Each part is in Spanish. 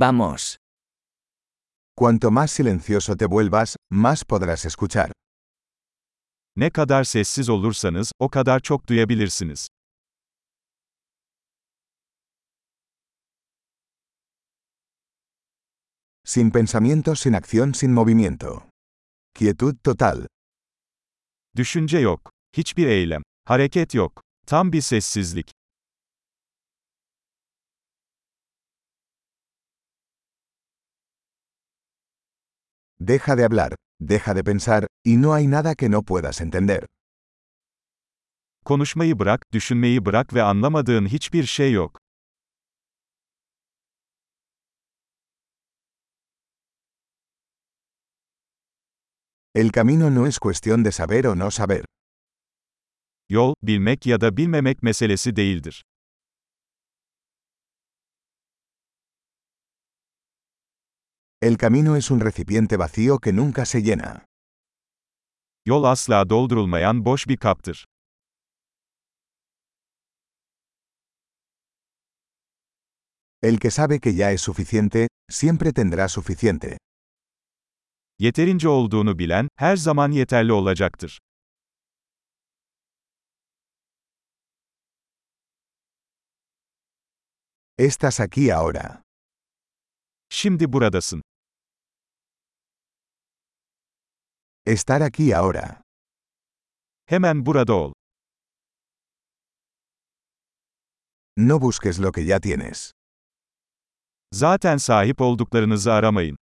Vamos. Cuanto más silencioso te vuelvas, más podrás escuchar. Ne kadar sessiz olursanız, o kadar çok duyabilirsiniz. Sin pensamiento, sin acción, sin movimiento. Quietud total. Düşünce yok. Hiçbir eylem. Hareket yok. Tam bir sessizlik. Deja de hablar, deja de pensar, y no hay nada que no puedas entender. Konuşmayı bırak, düşünmeyi bırak ve anlamadığın hiçbir şey yok. El camino no es cuestión de saber o no saber. Yol, bilmek ya da bilmemek meselesi değildir. El camino es un recipiente vacío que nunca se llena. Yol asla doldurulmayan boş bir kaptır. El que sabe que ya es suficiente, siempre tendrá suficiente. Yeterince olduğunu bilen, her zaman yeterli olacaktır. Estás aquí ahora. Şimdi buradasın. Estar aquí ahora. Hemen burada ol. No busques lo que ya tienes. Zaten sahip olduklarınızı aramayın.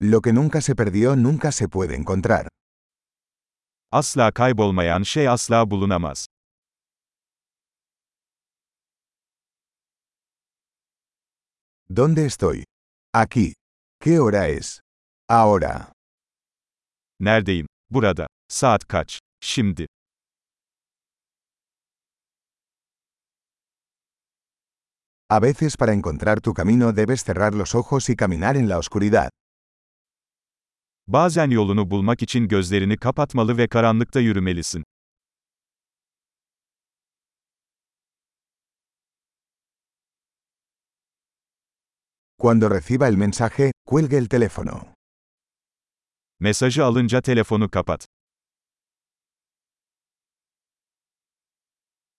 Lo que nunca se perdió nunca se puede encontrar. Asla kaybolmayan şey asla bulunamaz. ¿Dónde estoy? Aquí. ¿Qué hora es? Ahora. Neredeyim? Burada. Saat kaç? Şimdi. A veces para encontrar tu camino debes cerrar los ojos y caminar en la oscuridad. Bazen yolunu bulmak için gözlerini kapatmalı ve karanlıkta yürümelisin. Cuando reciba el mensaje, cuelgue el teléfono. Mesajı alınca telefonu kapat.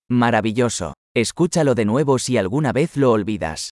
Maravilloso. Escúchalo de nuevo si alguna vez lo olvidas.